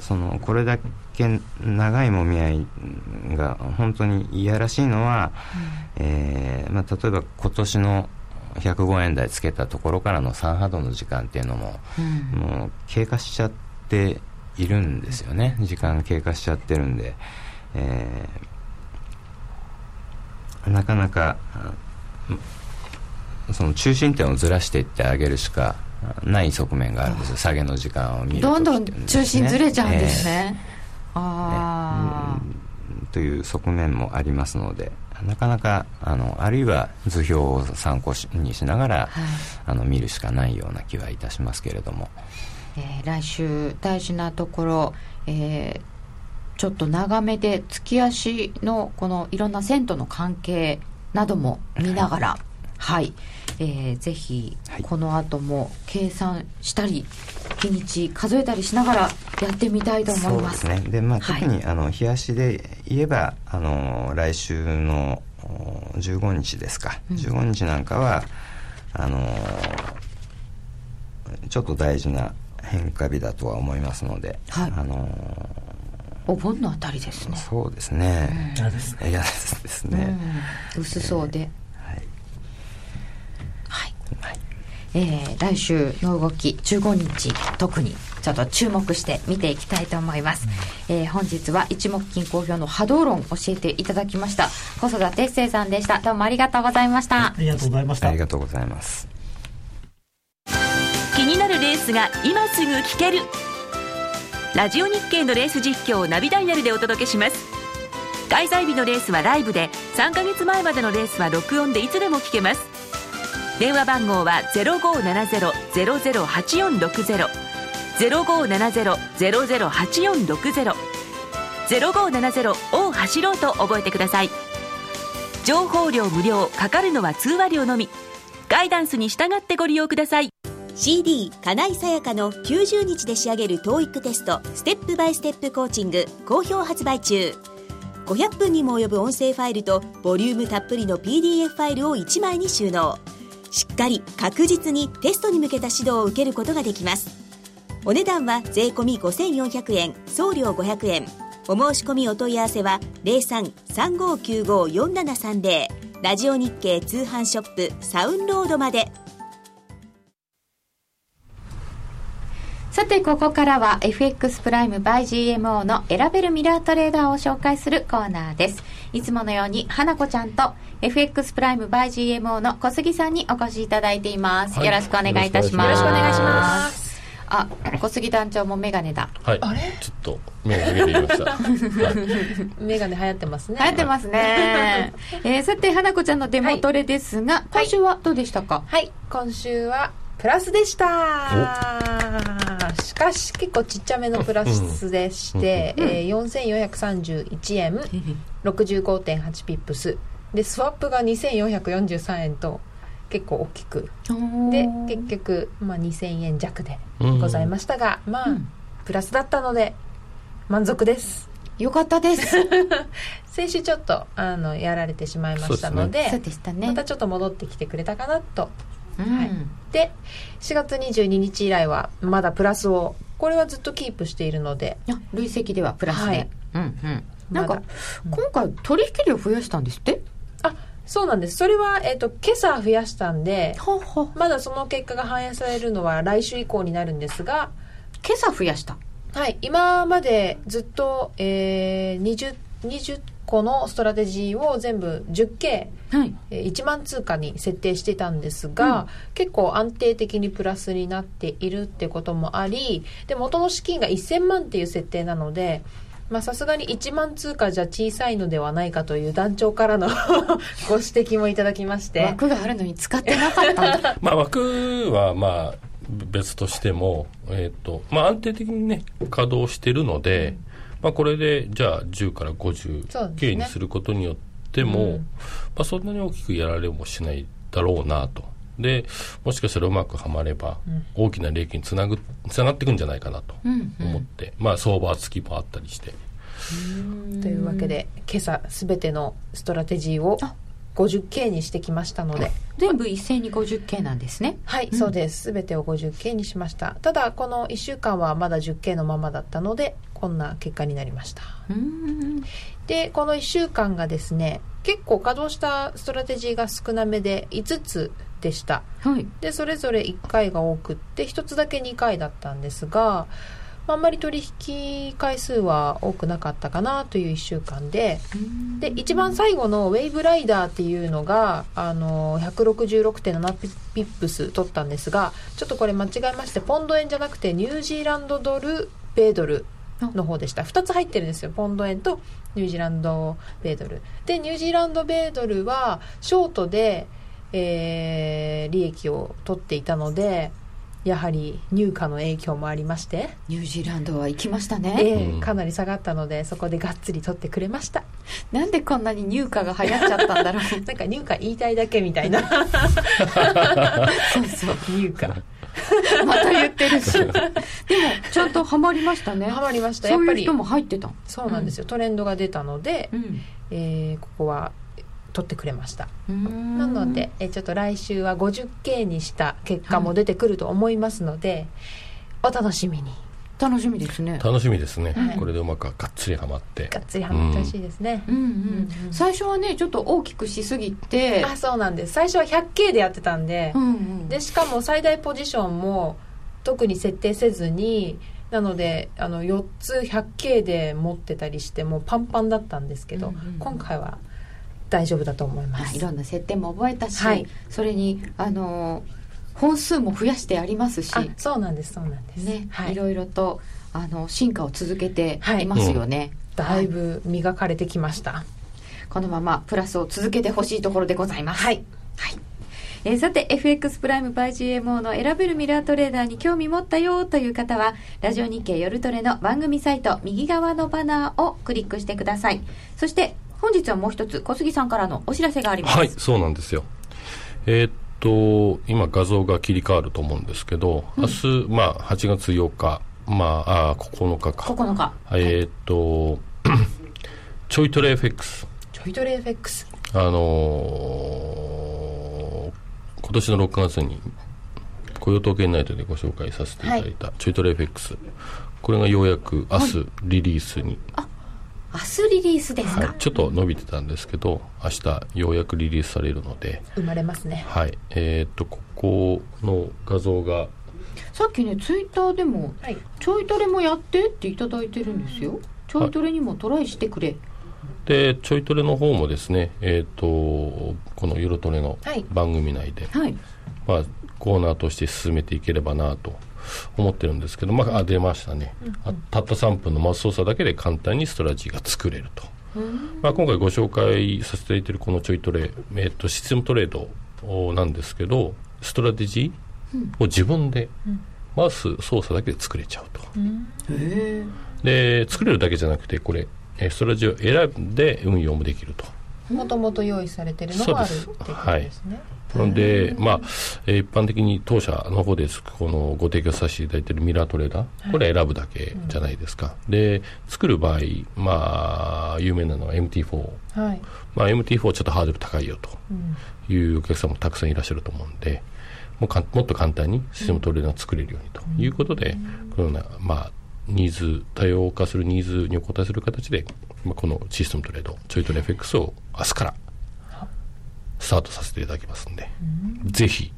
そのこれだけ長いもみ合いが本当にいやらしいのは、うん、えー、まあ、例えば今年の105円台つけたところからの3波動の時間っていうのも、うん、もう経過しちゃっているんですよね。時間経過しちゃってるんで、えー、なかなかその中心点をずらしていってあげるしかない側面があるんですよ。下げの時間を見ると、ね、どんどん中心ずれちゃうんですね、えー、ああ、ね、という側面もありますのでなかなかあのあるいは図表を参考にしながら、はい、あの見るしかないような気はいたしますけれども、えー、来週大事なところ、えー、ちょっと長めで月足のこのいろんな線との関係なども見ながら、はい、えー、ぜひこの後も計算したり、日にち数えたりしながらやってみたいと思います。そうですね。で、まあ、特に、あの冷やしで言えばあの来週の15日ですか、うん、15日なんかはあのちょっと大事な変化日だとは思いますので、はい、あのお盆のあたりですね。そうですね。嫌、うん、ですね。嫌ですね、うん、薄そうで、えー、はい、はい、えー、来週の動き15日特にちょっと注目して見ていきたいと思います、うん。えー、本日は一目金好評の波動論教えていただきました。細田哲生さんでした。どうもありがとうございました。ありがとうございました。ありがとうございます。気になるレースが今すぐ聞ける。ラジオ日経のレース実況をナビダイヤルでお届けします。開催日のレースはライブで3ヶ月前までのレースは録音でいつでも聞けます電話番号は0570-008460 0570-008460 0570を走ろうと覚えてください。情報量無料かかるのは通話料のみ。ガイダンスに従ってご利用ください。CD 金井さやかの90日で仕上げる TOEIC テストステップバイステップコーチング好評発売中。500分にも及ぶ音声ファイルとボリュームたっぷりの PDF ファイルを1枚に収納。しっかり確実にテストに向けた指導を受けることができます。お値段は税込5400円送料500円。お申し込みお問い合わせは0335954730ラジオ日経通販ショップサウンロードまで。さて、ここからは FX プライム by GMO の選べるミラートレーダーを紹介するコーナーです。いつものように、花子ちゃんと FX プライム by GMO の小杉さんにお越しいただいています。はいよろしくお願いいたします。。よろしくお願いしますあ、小杉団長もメガネだ。はい。ちょっと目がかけてみました。はいメガネ流行ってますね。流行ってますね。えーさて、花子ちゃんのデモトレですが、今週はどうでしたか、はい、今週はプラスでした。しかし結構ちっちゃめのプラスでして、えー、4431円、65.8ピップス。で、スワップが2443円と結構大きく。で、結局、まあ2000円弱でございましたが、まあ、うんプラスだったので満足です。よかったです。先週ちょっとあのやられてしまいましたのでね。またちょっと戻ってきてくれたかなとうんはい。で4月22日以来はまだプラスをこれはずっとキープしているのであ累積ではプラスで。はい。うんうん。なんかまだ、今回取引量増やしたんですって？あそうなんです。それは、えっと今朝増やしたんでまだその結果が反映されるのは来週以降になるんですが今朝増やした。はい。今までずっと、えー、20, 20個のストラテジーを全部 10K はい。えー1万通貨に設定してたんですが、結構安定的にプラスになっているってこともありで元の資金が1000万っていう設定なのでまあさすがに1万通貨じゃ小さいのではないかという団長からの ご指摘もいただきまして枠があるのに使ってなかった。まあ枠はまあ別としても、えっ、と、まあ安定的にね、稼働してるので、まあこれでじゃあ10からそうです 50K ね。にすることによっても、うん。まあそんなに大きくやられもしないだろうなと。で、もしかしたらうまくはまれば、大きな利益につなぐ、つながっていくんじゃないかなとうんうん。思って、まあ相場付きもあったりして。というわけで今朝全てのストラテジーをあ 50K にしてきましたので全部一斉に 50K なんですね。はい、そうです全てを 50K にしましたただこの1週間はまだ 10K のままだったのでこんな結果になりましたうん。でこの1週間がですね結構稼働したストラテジーが少なめで5つでしたはい。でそれぞれ1回が多くって1つだけ2回だったんですがあんまり取引回数は多くなかったかなという1週間で。で一番最後のウェイブライダーっていうのがあの166.7ピピップス取ったんですがちょっとこれ間違えましてポンド円じゃなくてニュージーランドドル米ドルの方でした。2つ入ってるんですよ。ポンド円とニュージーランド米ドル。でニュージーランド米ドルはショートで、えー利益を取っていたのでやはり入荷の影響もありまして、ニュージーランドは行きましたえね。うんーかなり下がったのでそこでがっつり取ってくれましたなんでこんなに入荷が流行っちゃったんだろう。なんか入荷言いたいだけみたいなそうそう。入荷また言ってるし。でも、ちゃんとハマりましたね。ハマりましたやっぱりそういう人も入ってた。そうなんですよ、トレンドが出たので、うん。えーここは取ってくれました。ななので、えーちょっと来週は 50K にした結果も出てくると思いますので、お楽しみに。楽しみですね。楽しみですね。はい。これでうまくがっつりはまって。がっつりハマってほしいですね、うん。うんうん最初はねちょっと大きくしすぎて。あそうなんです。最初は 100K でやってたんで、うんうん。でしかも最大ポジションも特に設定せずになのであの4つ 100K で持ってたりしてもうパンパンだったんですけど、うんうんうん。今回は大丈夫だと思います、いろんな設定も覚えたし、はいそれにあの本数も増やしてありますし、あそうなんですそうなんですね、、はいい、ろいろとあの進化を続けていますよね、だいぶ磨かれてきましたこのままプラスを続けてほしいところでございます。はい。はい。えーさて、FX プライム by GMO の選べるミラートレーダーに興味持ったよという方は、ラジオ日経夜トレの番組サイト右側のバナーをクリックしてください。そして、本日はもう一つ、小杉さんからのお知らせがあります。はい、そうなんですよ。えーっと、今画像が切り替わると思うんですけど、明日、まあ、8月8日、まあ、あー9日か。9日。えーっと、ちょいトレ FX。ちょいトレ FX あのー今年の6月に雇用統計ナイトでご紹介させていただいたちょいトレ FX、これがようやく明日リリースに、明日リリースですか、はい、ちょっと伸びてたんですけど明日ようやくリリースされるので、生まれますね。はい。えーっとここの画像が。さっきね、ツイッターでも、はい。ちょいトレもやってっていただいてるんですよ。ちょいトレにもトライしてくれ。でちょいトレの方もですねえーっとこの「ゆるトレ」のはい。番組内で、はい。まあ、コーナーとして進めていければなと思ってるんですけど、まあ、あ出ましたね、あたった3分のマウス操作だけで簡単にストラテジーが作れると、まあ、今回ご紹介させていただいているこのちょいトレ、えっとシステムトレードなんですけどストラテジーを自分でマウス操作だけで作れちゃうと、で作れるだけじゃなくてこれえストラテジーを選んで運用もできるともともと用意されてるのがあるってことですね。なので、まあ、えー一般的に当社の方でこのご提供させていただいているミラートレーダー、これは選ぶだけじゃないですか。で、作る場合、まあ、有名なのは MT4。はい、まあ、MT4 ちょっとハードル高いよとうん。いうお客さんもたくさんいらっしゃると思うんで、もうかもっと簡単にシステムトレーダーを作れるようにということで、このような、まあ、ニーズ、多様化するニーズにお応えする形で、まあ、このシステムトレード、ちょいトレ FX を明日からスタートさせていただきますんで、ぜひ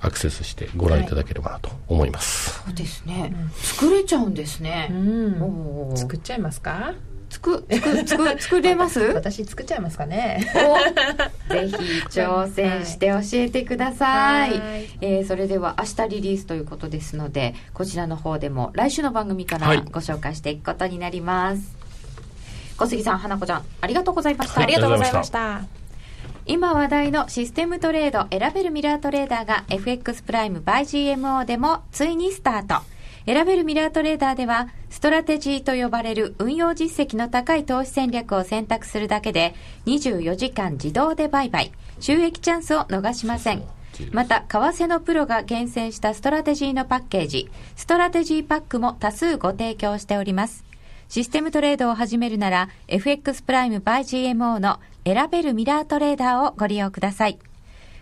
アクセスしてご覧いただければなと思います。そうですね。作れちゃうんですね。うん作っちゃいますか？つく、つく、つく、作れます？私作っちゃいますかねお ぜひ挑戦して教えてください。はいえーそれでは明日リリースということですので、こちらの方でも来週の番組からはいご紹介していくことになります。小杉さん、花子ちゃん、ありがとうございました。ありがとうございました今話題のシステムトレード選べるミラートレーダーが FX プライム by GMO でもついにスタート。選べるミラートレーダーでは、ストラテジーと呼ばれる運用実績の高い投資戦略を選択するだけで、24時間自動で売買、収益チャンスを逃しません。また、為替のプロが厳選したストラテジーのパッケージ、ストラテジーパックも多数ご提供しております。システムトレードを始めるなら、FX プライム by GMO の選べるミラートレーダーをご利用ください。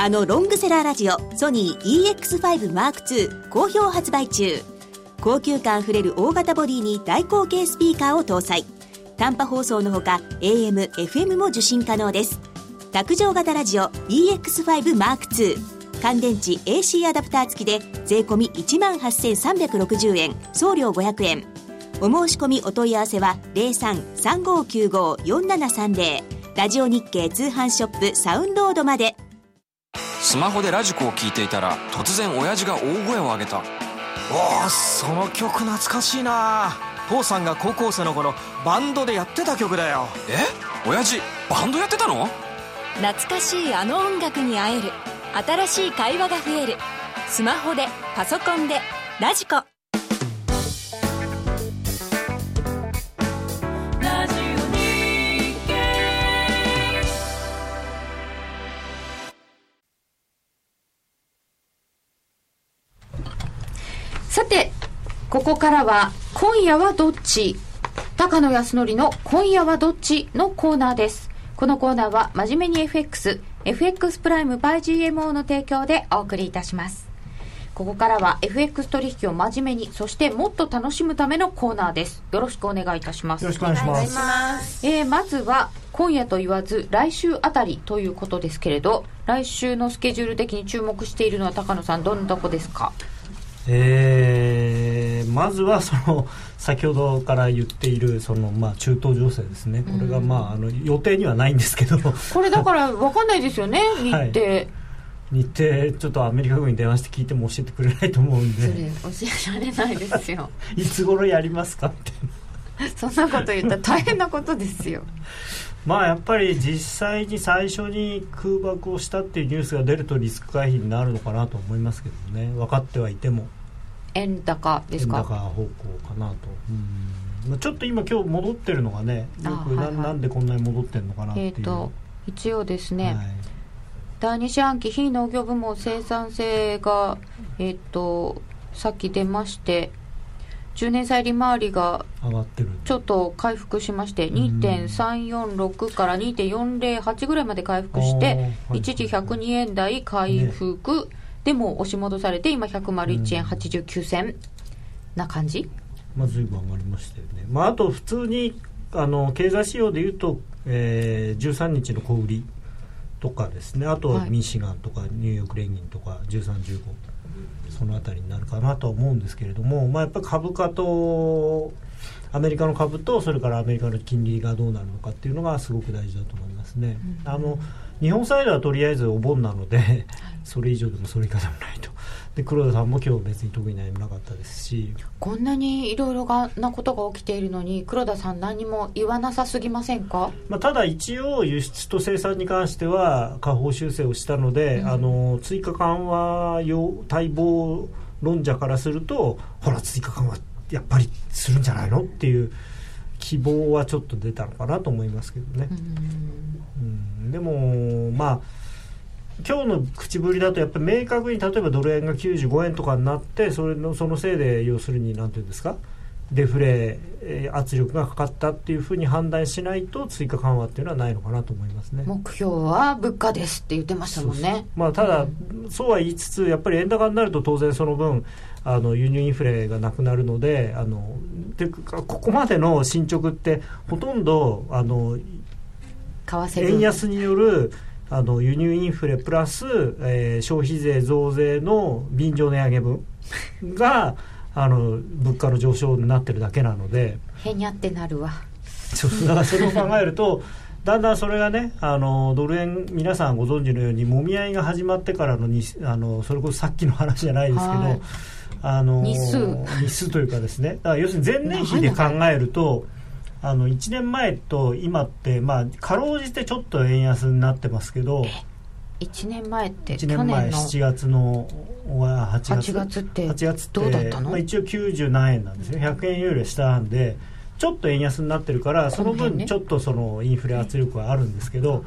あのロングセラーラジオソニー EX5M2 好評発売中。高級感あふれる大型ボディに大口径スピーカーを搭載。短波放送のほか AM、FM も受信可能です。卓上型ラジオ EX5M2 乾電池 AC アダプター付きで税込18,360円。送料500円。お申し込みお問い合わせは03-3595-4730ラジオ日経通販ショップサウンロードまで。スマホでラジコを聞いていたら突然親父が大声を上げた。おおその曲懐かしいな。父さんが高校生の頃バンドでやってた曲だよ。え？親父バンドやってたの？懐かしいあの音楽に会える。新しい会話が増える。スマホでパソコンでラジコここからは今夜はどっち？高野康則の今夜はどっちのコーナーです。このコーナーは真面目に FX FX プライム by GMO の提供でお送りいたします。ここからは FX 取引を真面目にそしてもっと楽しむためのコーナーです。よろしくお願いいたします。よろしくお願いします。えーまずは今夜と言わず来週あたりということですけれど来週のスケジュール的に注目しているのは高野さんどんなとこですか？えーまずはその先ほどから言っているその、まあ、中東情勢ですね、これが、まあ、あの予定にはないんですけど、これだから分かんないですよね。日程、はい。日程、ちょっとアメリカ軍に電話して聞いても教えてくれないと思うんそれで、教えられないですよ。いつ頃やりますかって。そんなこと言ったら大変なことですよ。まあやっぱり実際に最初に空爆をしたっていうニュースが出るとリスク回避になるのかなと思いますけどね。分かってはいても円高です円か高方向かなと。うん。まあちょっと今今日戻ってるのがねよくな,、あはいはい。なんでこんなに戻ってるのかなっていう、えっ、と一応ですね、はい。第二四半期非農業部門生産性がえっ、とさっき出まして10年債利回りが上がってる。ちょっと回復しまして2.346から2.408ぐらいまで回復して一時102円台回復、でも押し戻されて今101円89銭。な感じ？まあ、随分上がりましたよね、まあ、あと普通にあの経済指標でいうと、えー、13日の小売りとかですね。あとはい。ミシガンとかニューヨーク連銀とか1315そのあたりになるかなとは思うんですけれども、まあ、やっぱり株価とアメリカの株とそれからアメリカの金利がどうなるのかっていうのがすごく大事だと思いますね。あの日本サイドはとりあえずお盆なので、それ以上でもそれ以下でもないと。で黒田さんも今日別に特に何もなかったですし。こんなにいろいろなことが起きているのに黒田さん何も言わなさすぎませんか？まあ、ただ一応輸出と生産に関しては下方修正をしたので、あの追加緩和用待望論者からするとほら追加緩和やっぱりするんじゃないの？っていう希望はちょっと出たのかなと思いますけどね、うん。でもまあ今日の口ぶりだとやっぱり明確に例えばドル円が95円とかになってそれのそのせいで要するに何ていうんですか？デフレえー圧力がかかったっていうふうに判断しないと追加緩和っていうのはないのかなと思いますね。目標は物価ですって言ってましたもんね。まあ、ただ、そうは言いつつやっぱり円高になると当然その分あの輸入インフレがなくなるのであのていうかここまでの進捗ってほとんどあの為替分円安によるあの輸入インフレプラス、えー消費税増税の便乗値上げ分があの物価の上昇になってるだけなので。へにゃってなるわ。そうだから それを考えるとだんだんそれがねあのドル円皆さんご存知のようにもみ合いが始まってからのにあのそれこそさっきの話じゃないですけど、はい。あの日数。日数というかですね。だから要するに前年比で考えるとあの1年前と今って、まあ、かろうじてちょっと円安になってますけど1年前って1去年前年の7月のは8月？8月って8月ってどうだったの？まあ、一応90何円なんですね。100円よりは下なんでちょっと円安になってるからその分ちょっとそのインフレ圧力はあるんですけど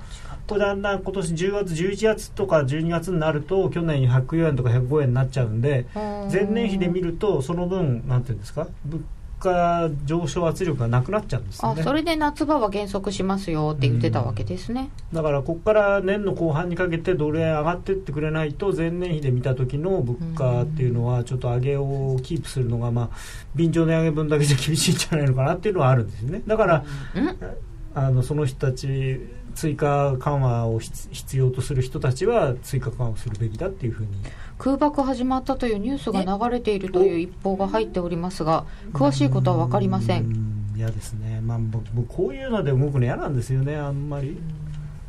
これだんだん今年10月11月とか12月になると去年104円とか105円になっちゃうんで前年比で見るとその分なんていうんですか物価上昇圧力がなくなっちゃうんですよね。あそれで夏場は減速しますよって言ってたわけですね、だからここから年の後半にかけてドル円上がってってくれないと前年比で見た時の物価っていうのはちょっと上げをキープするのがまあ便乗値上げ分だけじゃ厳しいんじゃないのかなっていうのはあるんですよね。だからあのその人たち追加緩和を必必要とする人たちは追加緩和をするべきだっていうふうに空爆始まったというニュースが流れているという一報が入っておりますが詳しいことは分かりません。うん嫌ですね。まあ僕僕こういうので動くの嫌なんですよねあんまり。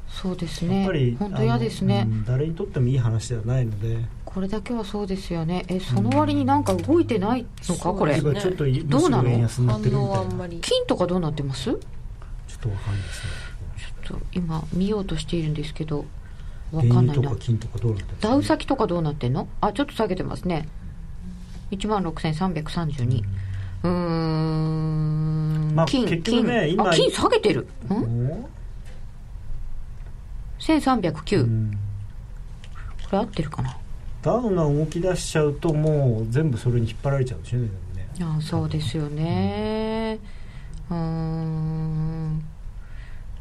そうですやねっぱり本当嫌ですね。誰にとってもいい話ではないので。これだけはそうですよね。えその割になんか動いてないのかこれ？どうなの？反応はあんまり金とかどうなってます？ちょちょっとわかんないですね。っと今見ようとしているんですけどわ原かんないな。油とか金とかどうなってるんですかダウ先とかどうなってんの？あちょっと下げてますね1万6332うーん、まあ金結局ね金。金下げてる。ん？お1309、うん。これ合ってるかな？ダウンが動き出しちゃうともう全部それに引っ張られちゃうんですよねでもね。いやそうですよね。うん。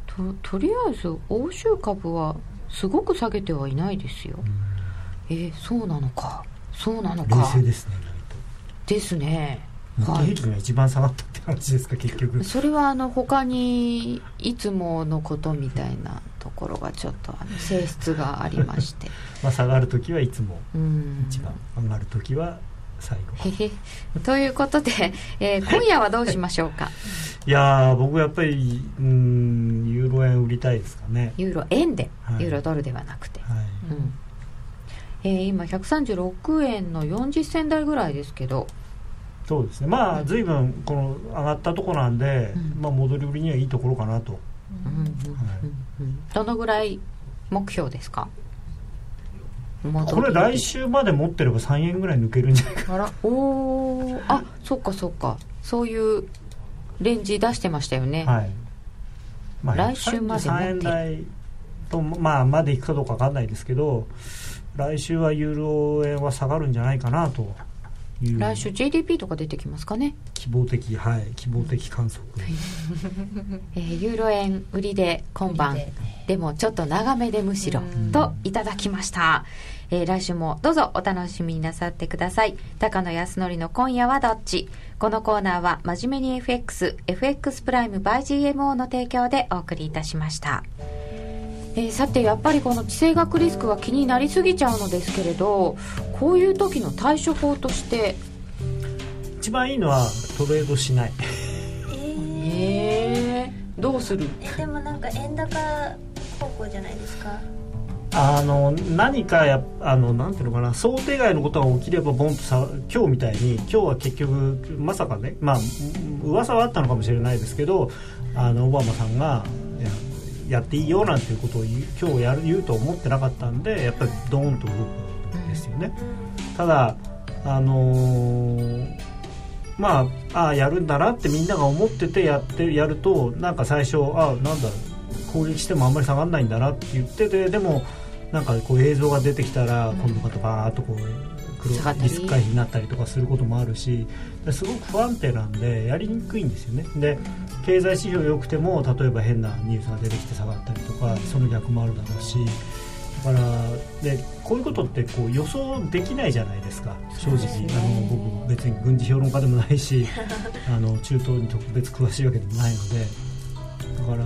ととりあえず欧州株はすごく下げてはいないですよ、えーそうなのか。そうなの冷か静ですねですね。日経が一番下がったって話ですか結局。それはあの他にいつものことみたいなところがちょっとあの 性質がありまして。まあ下がる時はいつもうん。一番。上がる時は最後。ということで、えー今夜はどうしましょうか？いやー僕やっぱりうんユーロ円売りたいですかね。ユーロ円で、はい。ユーロドルではなくて、はい。うん。えー今136円の40銭台ぐらいですけど。そうですね。まあ随分この上がったとこなんで、うん。まあ戻り売りにはいいところかなと。うんうんうんうん。どのぐらい目標ですか？これ来週まで持ってれば3円ぐらい抜けるんじゃないかあらおおあそっかそっか。そういうレンジ出してましたよね、はい、ま来週まで持って。る3円台とまあまでいくかどうか分かんないですけど来週はユーロ円は下がるんじゃないかなという。来週 GDP とか出てきますかね、希望的はい。希望的観測、えーユーロ円売りで今晩。で。でもちょっと長めでむしろ。うん。といただきました、えー来週もどうぞお楽しみになさってください。高野康則の今夜はどっち？このコーナーは真面目に FXFX プライム by GMO の提供でお送りいたしました。えーさてやっぱりこの地政学リスクが気になりすぎちゃうのですけれどこういう時の対処法として？一番いいのはトレードしない。えー、どうする？えでもなんか円高方向じゃないですか？あの何かやあのなんていうのかな想定外のことが起きればボンとさ今日みたいに今日は結局まさかねまあ噂はあったのかもしれないですけどあのオバマさんがややっていいよなんていうことを今日やる言うと思ってなかったんでやっぱりドーンと動くんですよね。ただあのーまあああやるんだなってみんなが思っててやってやるとなんか最初あなんだ攻撃してもあんまり下がらないんだなって言っててでもなんかこう映像が出てきたら今度またバーッとこう黒リスク回避になったりとかすることもあるしですごく不安定なんでやりにくいんですよね。で経済指標良くても例えば変なニュースが出てきて下がったりとかその逆もあるだろうしだからでこういうことってこう予想できないじゃないですか。正直、あの僕別に軍事評論家でもないし あの中東に特別詳しいわけでもないので。だから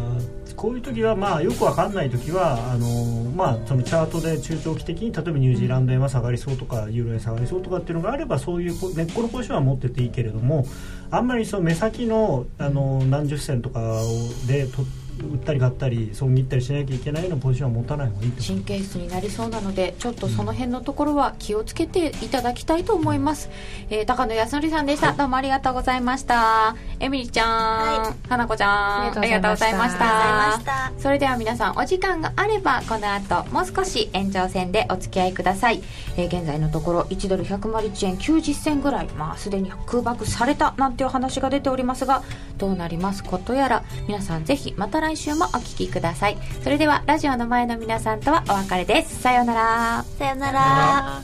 こういう時はまあよくわかんない時はあの、まあ、そのチャートで中長期的に例えばニュージーランド円は下がりそうとかユーロ円下がりそうとかっていうのがあればそういう根っこのポジションは持ってていいけれどもあんまりその目先のあの何十銭とかをでと売ったり買ったり損切ったりしなきゃいけないようなポジションは持たない方がいい神経質になりそうなのでちょっとその辺のところは気をつけていただきたいと思います、えー高野康則さんでした、どうもありがとうございました。エミリちゃん、は花子ちゃん。ありがとうございました。それでは皆さんお時間があればこの後もう少し延長戦でお付き合いください、えー現在のところ1ドル101円90銭ぐらい。まあすでに空爆されたなんていう話が出ておりますがどうなります？ことやら皆さんぜひまた来来週もお聞きください。それではラジオの前の皆さんとはお別れです。さようなら。さようなら。